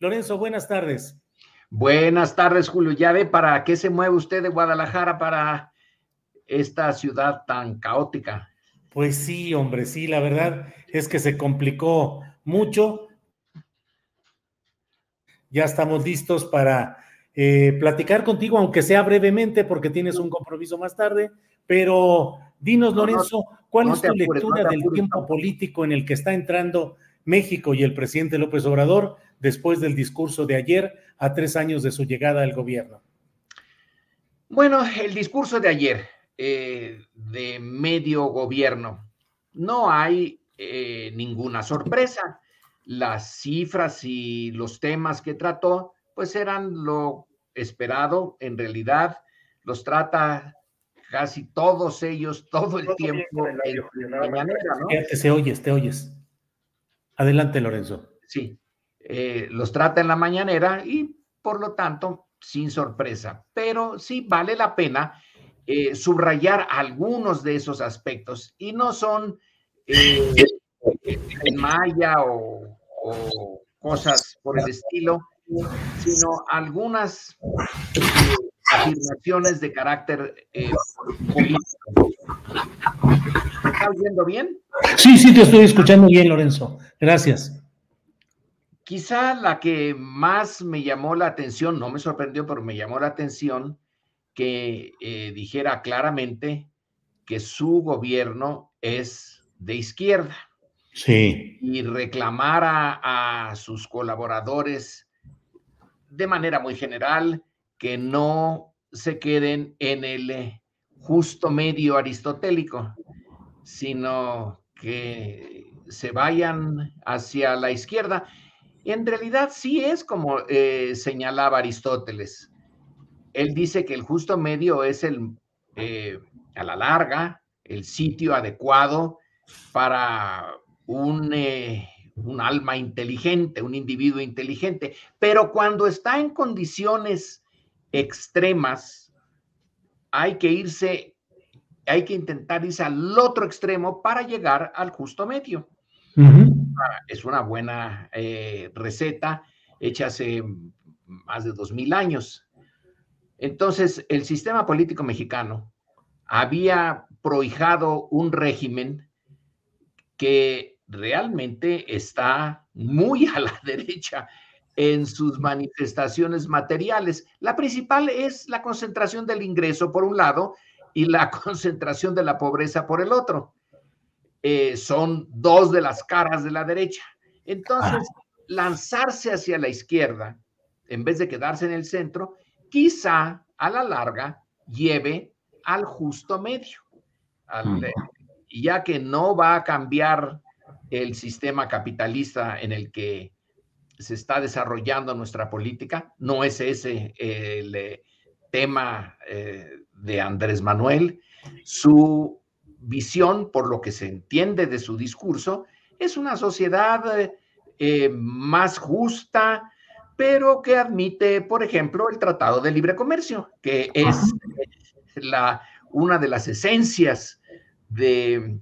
Lorenzo, buenas tardes. Buenas tardes, Julio. ¿Ya ve para qué se mueve usted de Guadalajara para esta ciudad tan caótica? Pues sí, hombre, sí, la verdad es que se complicó mucho. Ya estamos listos para eh, platicar contigo, aunque sea brevemente, porque tienes un compromiso más tarde. Pero dinos, No, no, Lorenzo, ¿cuál no es tu apures, no lectura del tiempo político en el que está entrando México y el presidente López Obrador después del discurso de ayer a tres años de su llegada al gobierno? Bueno, el discurso de ayer eh, de medio gobierno, no hay eh, ninguna sorpresa. Las cifras y los temas que trató, pues eran lo esperado. En realidad, los trata casi todos ellos todo el tiempo oyes, te oyes. Adelante, Lorenzo. Sí, eh, los trata en la mañanera y por lo tanto sin sorpresa, pero sí vale la pena eh, subrayar algunos de esos aspectos y no son eh, en maya o, cosas por el estilo, sino algunas eh, afirmaciones de carácter eh, político. ¿Me ¿Está oyendo bien? Sí, sí, te estoy escuchando bien, Lorenzo. Gracias. Quizá la que más me llamó la atención, no me sorprendió, pero me llamó la atención que eh, dijera claramente que su gobierno es de izquierda Sí. y reclamara a sus colaboradores de manera muy general que no se queden en el justo medio aristotélico, sino que se vayan hacia la izquierda. En realidad sí es como eh, señalaba Aristóteles. Él dice que el justo medio es el, eh, a la larga, el sitio adecuado para un, eh, un alma inteligente, un individuo inteligente, pero cuando está en condiciones extremas, hay que irse, hay que intentar irse al otro extremo para llegar al justo medio. Es una buena eh, receta hecha hace más de dos mil años. Entonces, el sistema político mexicano había prohijado un régimen que realmente está muy a la derecha en sus manifestaciones materiales. La principal es la concentración del ingreso por un lado y la concentración de la pobreza por el otro. Eh, son dos de las caras de la derecha. Entonces, lanzarse hacia la izquierda, en vez de quedarse en el centro, quizá a la larga lleve al justo medio. Al, eh, ya que no va a cambiar el sistema capitalista en el que se está desarrollando nuestra política, no es ese eh, el eh, tema de Andrés Manuel. Su visión, por lo que se entiende de su discurso, es una sociedad eh, más justa, pero que admite, por ejemplo, el Tratado de Libre Comercio, que es la, una de las esencias de,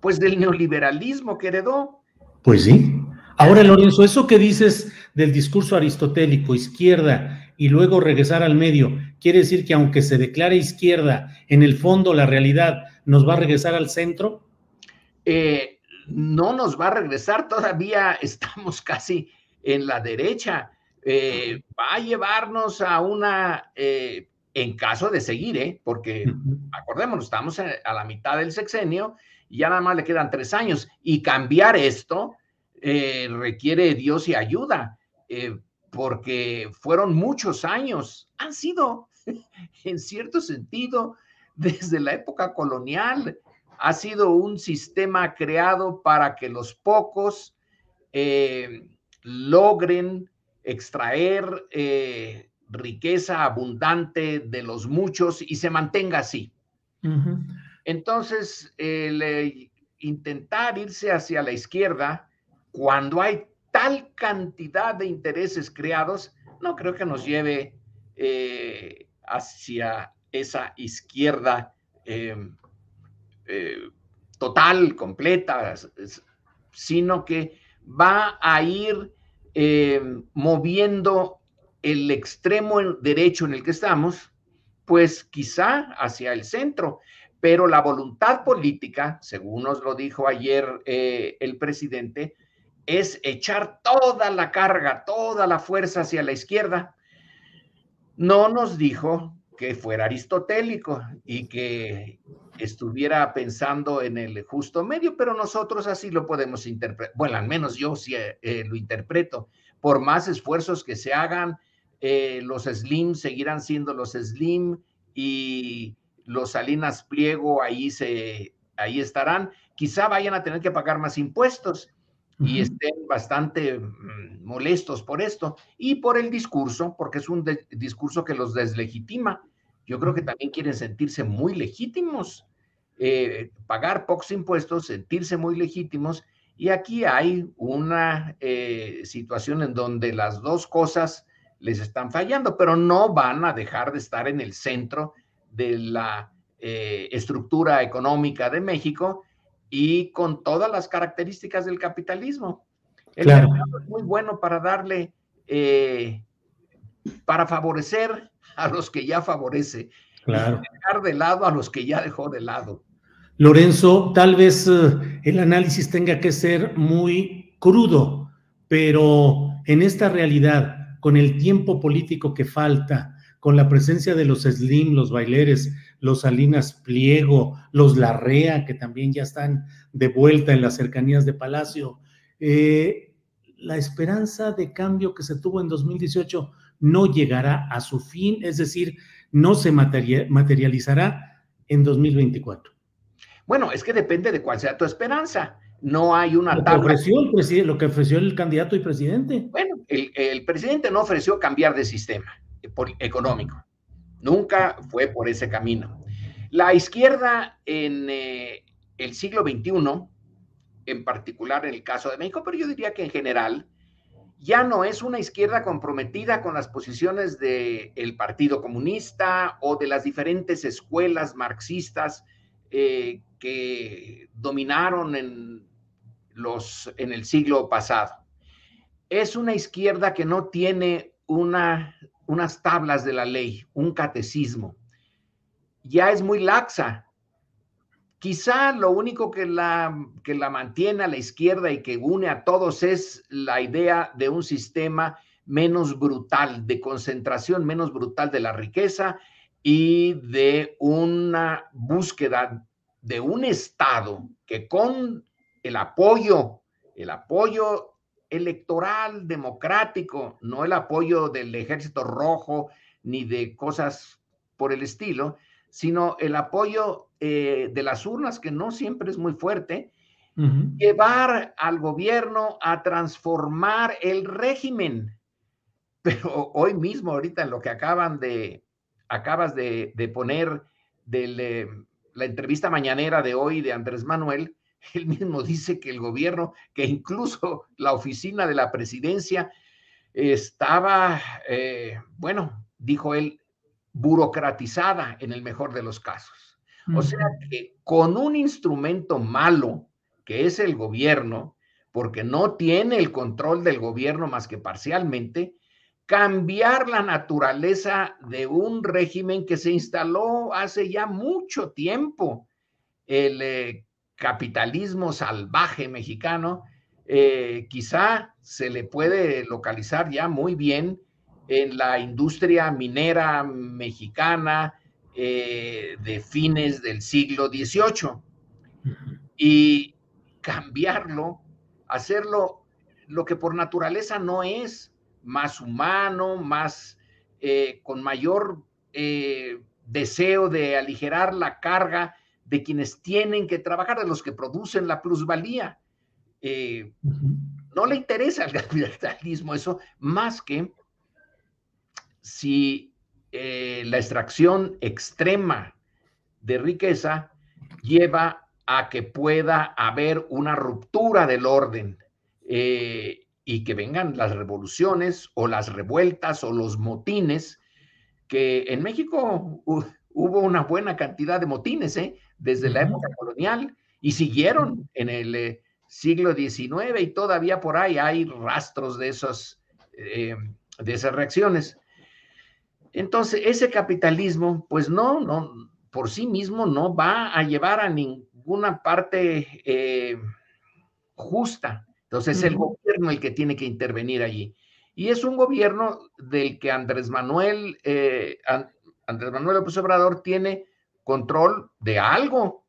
pues, del neoliberalismo que heredó. Pues sí. Ahora, Lorenzo, eso que dices del discurso aristotélico, izquierda, y luego regresar al medio, quiere decir que aunque se declare izquierda, en el fondo la realidad nos va a regresar al centro? Eh, no nos va a regresar, todavía estamos casi en la derecha. Eh, va a llevarnos a una, eh, en caso de seguir, ¿eh? porque acordémonos, estamos a la mitad del sexenio y ya nada más le quedan tres años y cambiar esto requiere Dios y ayuda, porque fueron muchos años, han sido en cierto sentido desde la época colonial, ha sido un sistema creado para que los pocos logren extraer eh, riqueza abundante de los muchos y se mantenga así. Entonces, el intentar irse hacia la izquierda cuando hay tal cantidad de intereses creados, no creo que nos lleve eh, hacia esa izquierda em, eh, total, completa, sino que va a ir eh, moviendo el extremo derecho en el que estamos, pues quizá hacia el centro, pero la voluntad política, según nos lo dijo ayer eh, el presidente, es echar toda la carga, toda la fuerza hacia la izquierda. No nos dijo que fuera aristotélico y que estuviera pensando en el justo medio, pero nosotros así lo podemos interpretar. Bueno, al menos yo sí eh, lo interpreto. Por más esfuerzos que se hagan, eh, los Slim seguirán siendo los Slim y los Salinas Pliego ahí, se, ahí estarán. Quizá vayan a tener que pagar más impuestos y estén bastante mm, molestos por esto y por el discurso, porque es un discurso que los deslegitima. Yo creo que también quieren sentirse muy legítimos, eh, pagar pocos impuestos, sentirse muy legítimos. Y aquí hay una eh, situación en donde las dos cosas les están fallando, pero no van a dejar de estar en el centro de la eh, estructura económica de México y con todas las características del capitalismo. El mercado es muy bueno para darle, para favorecer a los que ya favorece. Claro. dejar de lado a los que ya dejó de lado. Lorenzo, tal vez eh, el análisis tenga que ser muy crudo, pero en esta realidad, con el tiempo político que falta, con la presencia de los Slim, los Baileres, los Salinas Pliego, los Larrea, que también ya están de vuelta en las cercanías de Palacio, eh, la esperanza de cambio que se tuvo en 2018 no llegará a su fin, es decir, no se materializará en 2024. Bueno, es que depende de cuál sea tu esperanza. No hay una lo que ofreció el presidente, lo que ofreció el candidato y presidente. Bueno, el, presidente no ofreció cambiar de sistema económico. Nunca fue por ese camino. La izquierda en eh, el siglo XXI, en particular en el caso de México, pero yo diría que en general, ya no es una izquierda comprometida con las posiciones del Partido Comunista o de las diferentes escuelas marxistas eh, que dominaron en, los, en el siglo pasado. Es una izquierda que no tiene una, unas tablas de la ley, un catecismo. Ya es muy laxa Quizá lo único que la, que la mantiene a la izquierda y que une a todos es la idea de un sistema menos brutal, de concentración menos brutal de la riqueza y de una búsqueda de un Estado que con el apoyo, el apoyo electoral democrático, no el apoyo del ejército rojo ni de cosas por el estilo, sino el apoyo eh, de las urnas, que no siempre es muy fuerte, llevar al gobierno a transformar el régimen. Pero hoy mismo, ahorita en lo que acaban de, acabas de, poner de la entrevista mañanera de hoy de Andrés Manuel, él mismo dice que el gobierno, que incluso la oficina de la presidencia estaba, eh, bueno, dijo él, burocratizada en el mejor de los casos. O sea que con un instrumento malo, que es el gobierno, porque no tiene el control del gobierno más que parcialmente, cambiar la naturaleza de un régimen que se instaló hace ya mucho tiempo, el eh, capitalismo salvaje mexicano, eh, quizá se le puede localizar ya muy bien en la industria minera mexicana eh, de fines del siglo XVIII. Y cambiarlo hacerlo lo que por naturaleza no es, más humano, más eh, con mayor deseo de aligerar la carga de quienes tienen que trabajar, de los que producen la plusvalía. Eh, no le interesa al capitalismo eso, más que si la extracción extrema de riqueza lleva a que pueda haber una ruptura del orden eh, y que vengan las revoluciones o las revueltas o los motines, que en México hubo una buena cantidad de motines ¿eh? Desde la época colonial y siguieron en el eh, siglo XIX y todavía por ahí hay rastros de, esos, de esas reacciones. Entonces, ese capitalismo, pues no, no, por sí mismo no va a llevar a ningún una parte eh, justa. Entonces, es el gobierno el que tiene que intervenir allí. Y es un gobierno del que Andrés Manuel, eh, Andrés Manuel López Obrador tiene control de algo.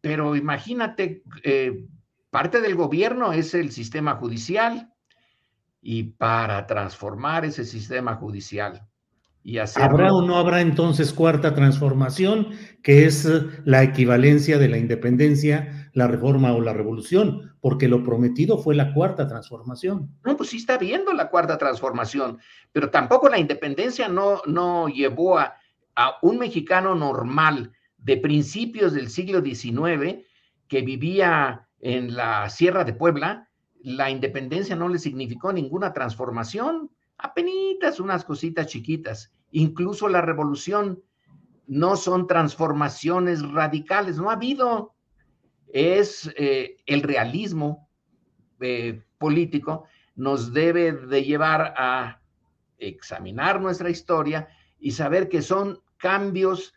Pero imagínate, eh, parte del gobierno es el sistema judicial. Y para transformar ese sistema judicial, ¿Habrá o no habrá entonces cuarta transformación, que es eh, la equivalencia de la independencia, la reforma o la revolución? Porque lo prometido fue la cuarta transformación. No, pues sí está viendo la cuarta transformación, pero tampoco la independencia no, no llevó a, a un mexicano normal de principios del siglo XIX que vivía en la Sierra de Puebla, la independencia no le significó ninguna transformación, apenitas unas cositas chiquitas. Incluso la revolución no son transformaciones radicales, no ha habido. Es eh, el realismo eh, político nos debe de llevar a examinar nuestra historia y saber que son cambios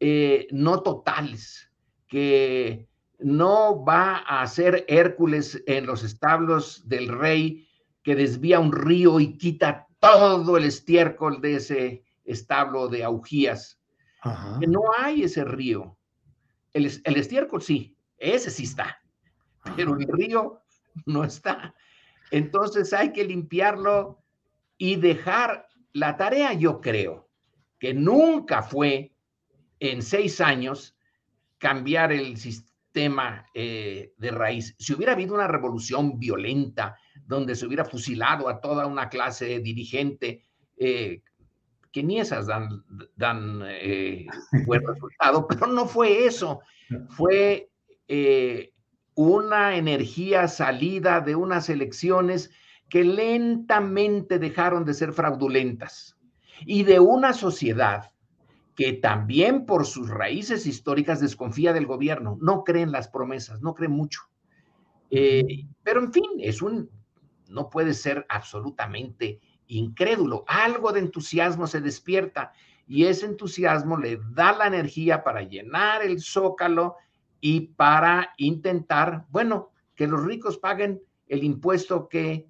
eh, no totales, que no va a ser Hércules en los establos del rey que desvía un río y quita todo el estiércol de ese establo de augías. No hay ese río. El, estiércol sí, ese sí está, pero el río no está. Entonces hay que limpiarlo y dejar la tarea, yo creo, que nunca fue en seis años cambiar el sistema eh, de raíz. Si hubiera habido una revolución violenta, donde se hubiera fusilado a toda una clase dirigente, eh, que ni esas dan, dan eh, buen resultado, pero no fue eso, fue una energía salida de unas elecciones que lentamente dejaron de ser fraudulentas y de una sociedad que también por sus raíces históricas desconfía del gobierno, no cree en las promesas, no cree mucho. pero en fin, es un, no puede ser absolutamente incrédulo. Algo de entusiasmo se despierta y ese entusiasmo le da la energía para llenar el zócalo y para intentar, bueno, que los ricos paguen el impuesto que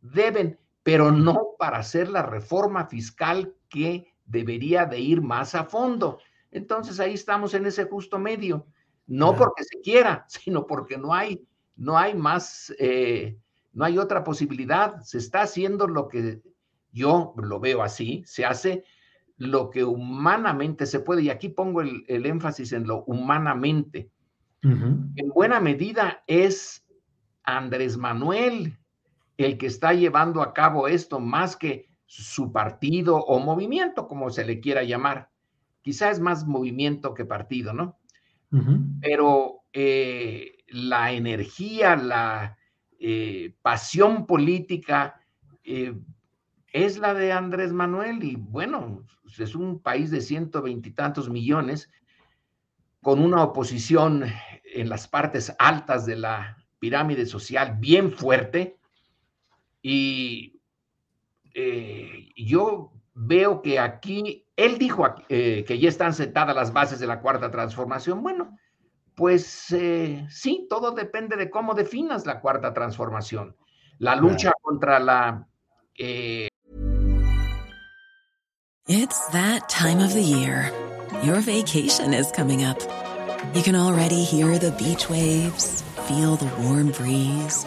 deben, pero no para hacer la reforma fiscal que debería de ir más a fondo. Entonces ahí estamos en ese justo medio, no porque se quiera, sino porque no hay, no hay más eh, no hay otra posibilidad. Se está haciendo lo que yo lo veo así, se hace lo que humanamente se puede, y aquí pongo el, énfasis en lo humanamente. En buena medida es Andrés Manuel el que está llevando a cabo esto más que su partido o movimiento, como se le quiera llamar. Quizá es más movimiento que partido, ¿no? Pero eh, la energía, la, eh, pasión política eh, es la de Andrés Manuel y bueno, es un país de ciento veintitantos millones con una oposición en las partes altas de la pirámide social bien fuerte y eh, yo veo que aquí, él dijo eh, que ya están sentadas las bases de la cuarta transformación. Bueno, pues eh, sí, todo depende de cómo definas la cuarta transformación. La lucha contra la... It's that time of the year. Your vacation is coming up. You can already hear the beach waves, feel the warm breeze,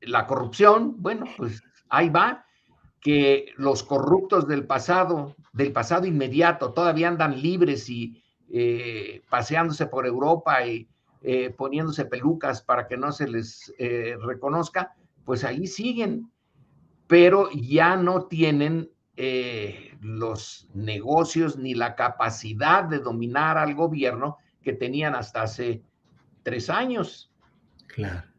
La corrupción, bueno, pues ahí va que los corruptos del pasado, del pasado inmediato, todavía andan libres y eh, paseándose por Europa y eh, poniéndose pelucas para que no se les eh, reconozca, pues ahí siguen, pero ya no tienen los negocios ni la capacidad de dominar al gobierno que tenían hasta hace tres años. Claro.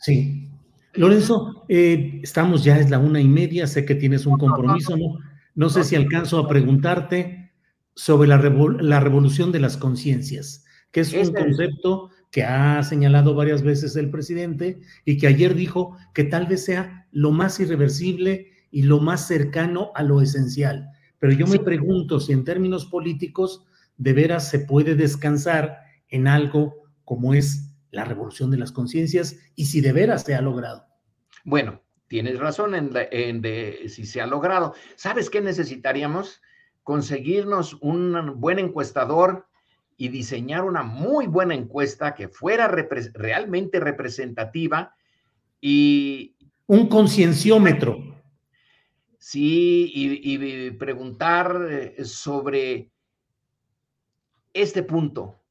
Sí. Lorenzo, estamos ya, es la una y media, sé que tienes un compromiso, ¿no? No sé si alcanzo a preguntarte sobre la, la revolución de las conciencias que es un concepto que ha señalado varias veces el presidente y que ayer dijo que tal vez sea lo más irreversible y lo más cercano a lo esencial. Pero yo me pregunto si en términos políticos de veras se puede descansar en algo como es la revolución de las conciencias y si de veras se ha logrado. Bueno, tienes razón en, en de, si se ha logrado. ¿Sabes qué necesitaríamos? Conseguirnos un buen encuestador y diseñar una muy buena encuesta que fuera realmente representativa y... Un concienciómetro. Sí, y, preguntar eh, sobre este punto,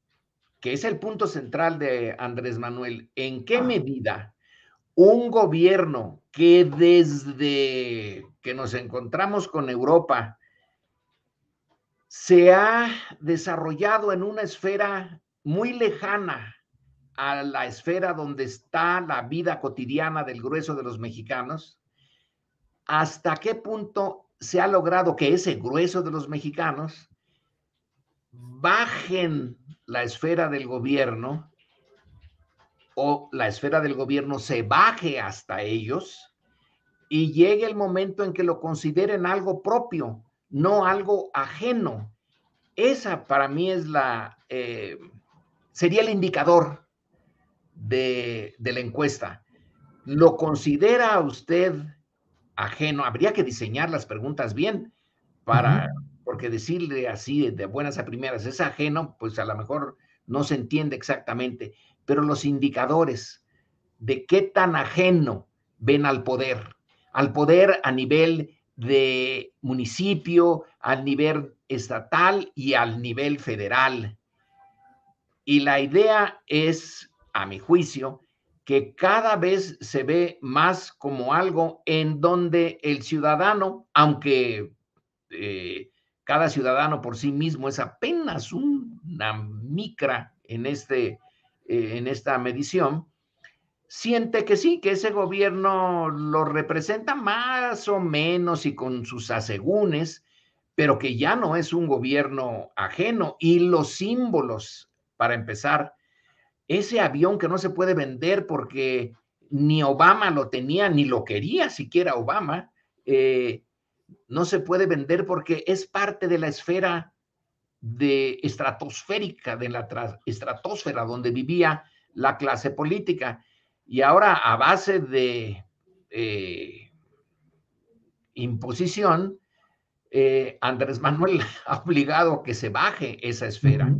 que es el punto central de Andrés Manuel. ¿En qué medida un gobierno que desde que nos encontramos con Europa se ha desarrollado en una esfera muy lejana a la esfera donde está la vida cotidiana del grueso de los mexicanos, hasta qué punto se ha logrado que ese grueso de los mexicanos bajen la esfera del gobierno o la esfera del gobierno se baje hasta ellos y llegue el momento en que lo consideren algo propio, no algo ajeno. Esa para mí es la, eh, sería el indicador de, la encuesta. ¿Lo considera usted ajeno? Habría que diseñar las preguntas bien para, porque decirle así de buenas a primeras es ajeno, pues a lo mejor no se entiende exactamente, pero los indicadores de qué tan ajeno ven al poder, al poder a nivel de municipio, al nivel estatal y al nivel federal. Y la idea es, a mi juicio, que cada vez se ve más como algo en donde el ciudadano, aunque eh, cada ciudadano por sí mismo es apenas una micra en, este, eh, en esta medición, siente que sí, que ese gobierno lo representa más o menos y con sus asegúnes, pero que ya no es un gobierno ajeno. Y los símbolos, para empezar, ese avión que no se puede vender porque ni Obama lo tenía, ni lo quería siquiera Obama, eh, no se puede vender porque es parte de la esfera de estratosférica, de la estratosfera donde vivía la clase política. Y ahora a base de eh, imposición, eh, Andrés Manuel ha obligado a que se baje esa esfera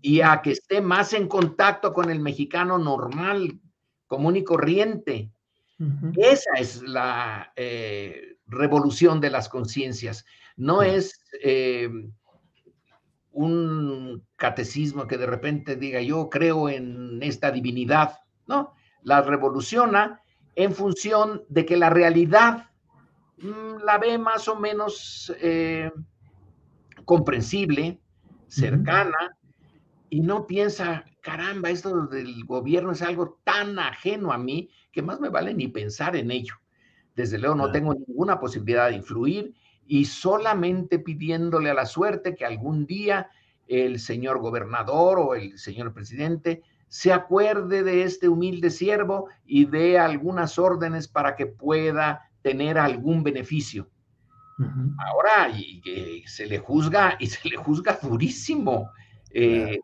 y a que esté más en contacto con el mexicano normal, común y corriente. Esa es la eh, revolución de las conciencias. No es eh, un catecismo que de repente diga yo creo en esta divinidad, ¿no? La revoluciona en función de que la realidad mm, la ve más o menos eh, comprensible, cercana, y no piensa, caramba, esto del gobierno es algo tan ajeno a mí que más me vale ni pensar en ello. Desde luego no tengo ninguna posibilidad de influir y solamente pidiéndole a la suerte que algún día el señor gobernador o el señor presidente se acuerde de este humilde siervo y dé algunas órdenes para que pueda tener algún beneficio. Ahora y, se le juzga y se le juzga durísimo. Eh,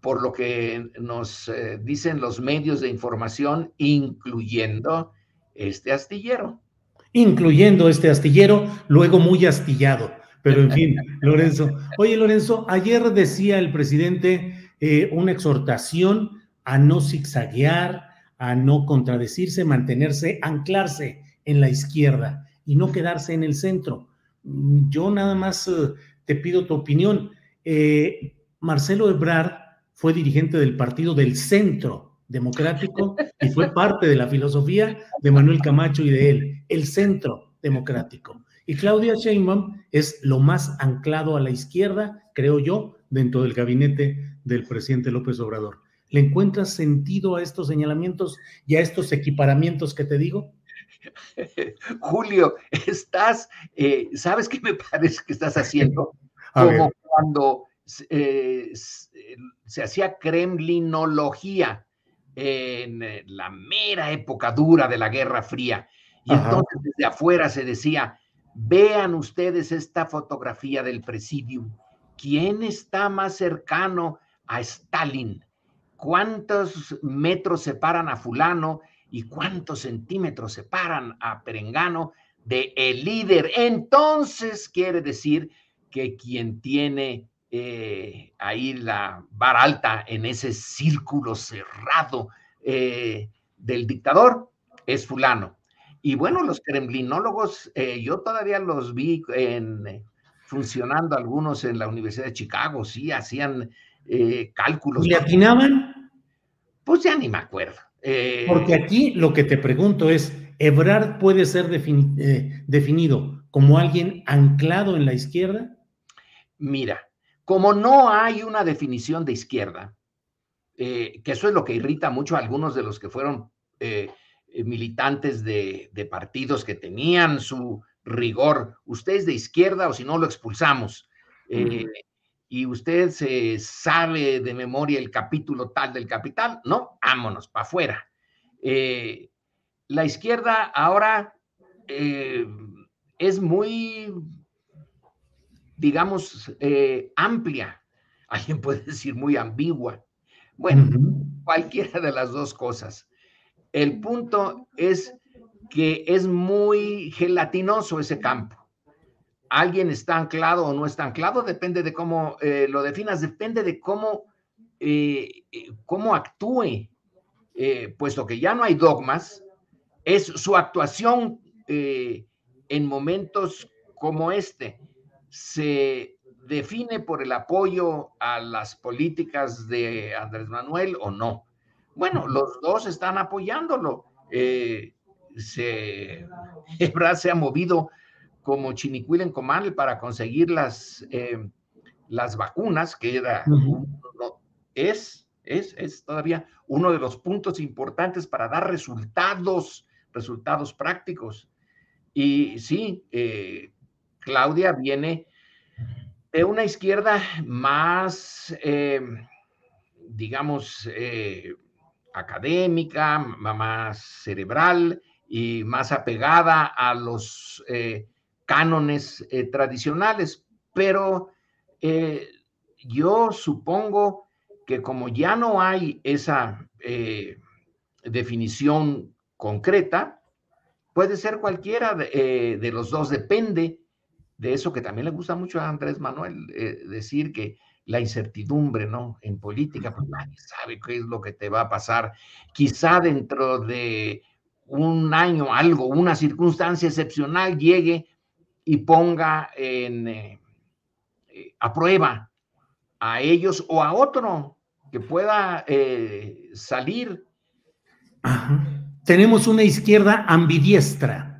por lo que nos eh, dicen los medios de información, incluyendo este astillero. Incluyendo este astillero, luego muy astillado. Pero en fin, Lorenzo. Oye, Lorenzo, ayer decía el presidente eh, una exhortación a no zigzaguear, a no contradecirse, mantenerse, anclarse en la izquierda y no quedarse en el centro. Yo nada más eh, te pido tu opinión. Marcelo Ebrard fue dirigente del partido del Centro Democrático y fue parte de la filosofía de Manuel Camacho y de él, el Centro Democrático. Y Claudia Sheinbaum es lo más anclado a la izquierda, creo yo, dentro del gabinete del presidente López Obrador. ¿Le encuentras sentido a estos señalamientos y a estos equiparamientos que te digo? Julio, estás, eh, ¿sabes qué me parece que estás haciendo? Como cuando eh, eh, se hacía kremlinología en eh, la mera época dura de la Guerra Fría. Y entonces desde afuera se decía, vean ustedes esta fotografía del presidium. ¿Quién está más cercano a Stalin? ¿Cuántos metros separan a fulano y cuántos centímetros separan a Perengano de el líder? Entonces quiere decir que quien tiene eh, ahí la vara alta en ese círculo cerrado eh, del dictador es fulano. Y bueno, los kremlinólogos, eh, yo todavía los vi en, funcionando algunos en la Universidad de Chicago, sí, hacían cálculos. ¿Y le atinaban? Pues ya ni me acuerdo. Porque aquí lo que te pregunto es, ¿Ebrard puede ser definido como alguien anclado en la izquierda? Mira, como no hay una definición de izquierda, eh, que eso es lo que irrita mucho a algunos de los que fueron eh, eh, militantes de, partidos que tenían su rigor, usted es de izquierda o si no lo expulsamos. Y usted se sabe de memoria el capítulo tal del capital, no, vámonos, para afuera. la izquierda ahora es muy digamos, eh, amplia. Alguien puede decir muy ambigua. Bueno, cualquiera de las dos cosas. El punto es que es muy gelatinoso ese campo. Alguien está anclado o no está anclado, depende de cómo eh, lo definas, depende de cómo, eh, cómo actúe, puesto que ya no hay dogmas, es su actuación en momentos como este se define por el apoyo a las políticas de Andrés Manuel o no. Bueno, los dos están apoyándolo. Eh, se, se ha movido como chinicuil en comal para conseguir las, eh, las vacunas, que era, es, es, es todavía uno de los puntos importantes para dar resultados, resultados prácticos. Y sí, eh, Claudia viene de una izquierda más, eh, digamos, eh, académica, más cerebral y más apegada a los eh, cánones tradicionales. Pero yo supongo que como ya no hay esa definición concreta, puede ser cualquiera de, de, los dos, depende de eso que también le gusta mucho a Andrés Manuel, decir que la incertidumbre, ¿no? En política, pues nadie sabe qué es lo que te va a pasar. Quizá dentro de un año, algo, una circunstancia excepcional llegue y ponga en, eh, eh, a prueba a ellos o a otro que pueda eh, salir. Tenemos una izquierda ambidiestra.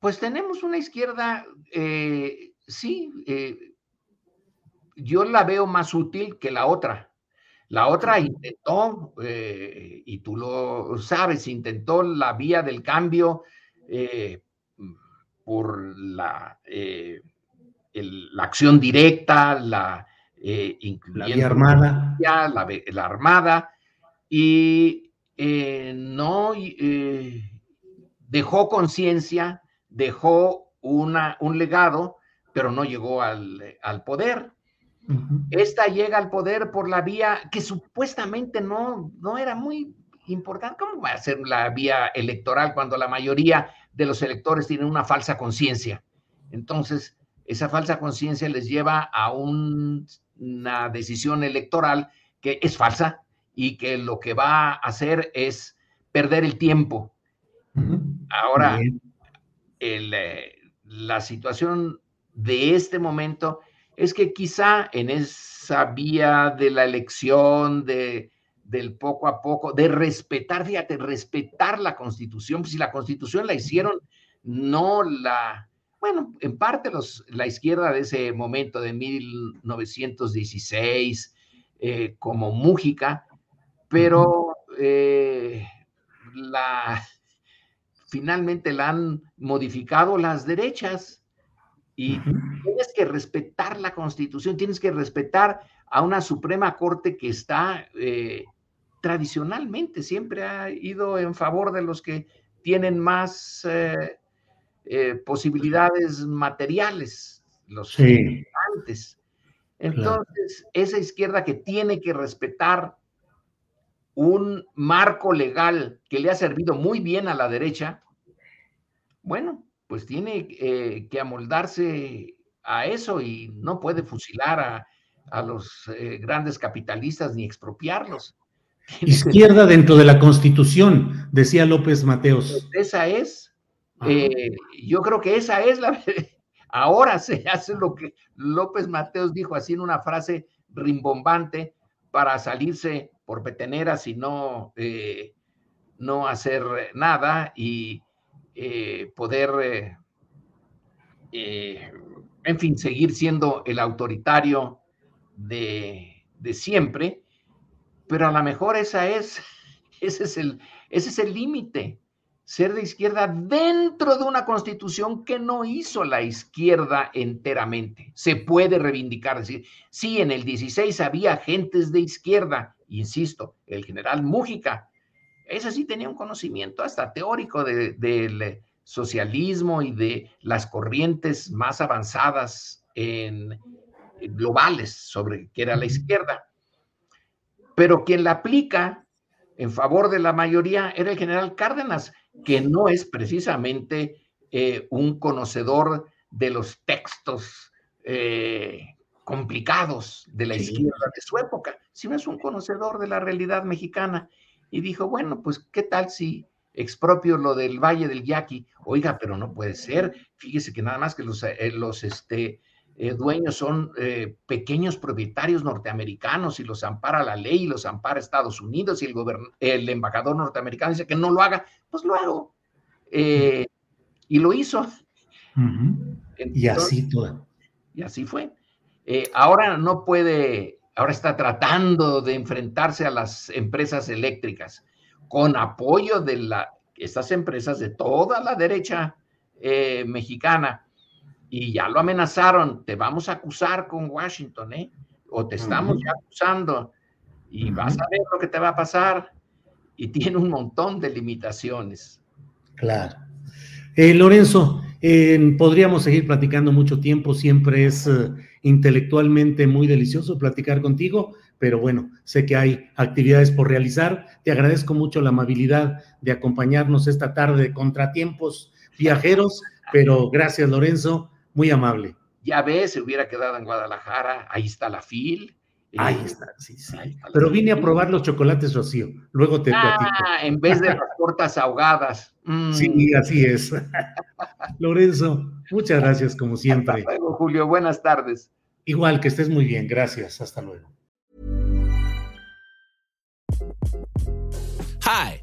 Pues tenemos una izquierda, sí, yo la veo más útil que la otra. La otra intentó, eh, y tú lo sabes, intentó la vía del cambio eh, por la, eh, la, acción directa, la, la vía armada. La, armada, y no dejó conciencia, dejó una, un legado, pero no llegó al, al poder. Esta llega al poder por la vía que supuestamente no, no era muy importante. ¿Cómo va a ser la vía electoral cuando la mayoría de los electores tienen una falsa conciencia? Entonces, esa falsa conciencia les lleva a una decisión electoral que es falsa y que lo que va a hacer es perder el tiempo. Ahora, eh, la situación de este momento es que quizá en esa vía de la elección, de, del poco a poco, de respetar, fíjate, respetar la constitución, pues si la constitución la hicieron, no la, bueno, en parte los, la izquierda de ese momento de 1916, eh, como Mújica, pero eh, la, finalmente la han modificado las derechas y tienes que respetar la constitución, tienes que respetar a una Suprema Corte que está eh, tradicionalmente, siempre ha ido en favor de los que tienen más eh, eh, posibilidades materiales, los sí. antes. Entonces, esa izquierda que tiene que respetar un marco legal que le ha servido muy bien a la derecha, bueno, pues tiene eh, que amoldarse a eso y no puede fusilar a, los eh, grandes capitalistas ni expropiarlos. Izquierda dentro de la Constitución, decía López Mateos. Pues esa es, eh, yo creo que esa es la... Ahora se hace lo que López Mateos dijo así en una frase rimbombante para salirse por peteneras y no, no hacer nada y eh, poder, eh, eh, en fin, seguir siendo el autoritario de, siempre, pero a lo mejor esa es, ese es el, ese es el límite, ser de izquierda dentro de una constitución que no hizo la izquierda enteramente. Se puede reivindicar, decir, sí, en el 16 había agentes de izquierda, insisto, el general Mújica ese sí tenía un conocimiento hasta teórico del socialismo y de las corrientes más avanzadas en, globales sobre qué era la izquierda. Pero quien la aplica en favor de la mayoría era el general Cárdenas, que no es precisamente eh, un conocedor de los textos eh, complicados de la izquierda de su época, sino es un conocedor de la realidad mexicana y dijo, bueno, pues qué tal si expropio lo del Valle del Yaqui. Oiga, pero no puede ser. Fíjese que nada más que los, eh, los este, eh, dueños son eh, pequeños propietarios norteamericanos y los ampara la ley y los ampara Estados Unidos y el, el embajador norteamericano dice que no lo haga, pues lo hago. y lo hizo. y así todo. Y así fue. Ahora no puede ahora está tratando de enfrentarse a las empresas eléctricas con apoyo de la, estas empresas de toda la derecha eh, mexicana. Y ya lo amenazaron, te vamos a acusar con Washington, ¿eh? O te estamos ya acusando y vas a ver lo que te va a pasar. Y tiene un montón de limitaciones. Claro. Eh, Lorenzo, podríamos seguir platicando mucho tiempo, siempre es intelectualmente muy delicioso platicar contigo, pero bueno, sé que hay actividades por realizar. Te agradezco mucho la amabilidad de acompañarnos esta tarde de contratiempos viajeros, pero gracias Lorenzo, muy amable. Ya ves, se hubiera quedado en Guadalajara, ahí está la FIL. Ahí está, sí, sí. Pero vine a probar los chocolates Rocío, luego te ah, platico. en vez de las tortas ahogadas. Sí, mm. así es. Lorenzo, muchas gracias como siempre. Hasta luego, Julio, buenas tardes. Igual, que estés muy bien, gracias, hasta luego. Hi,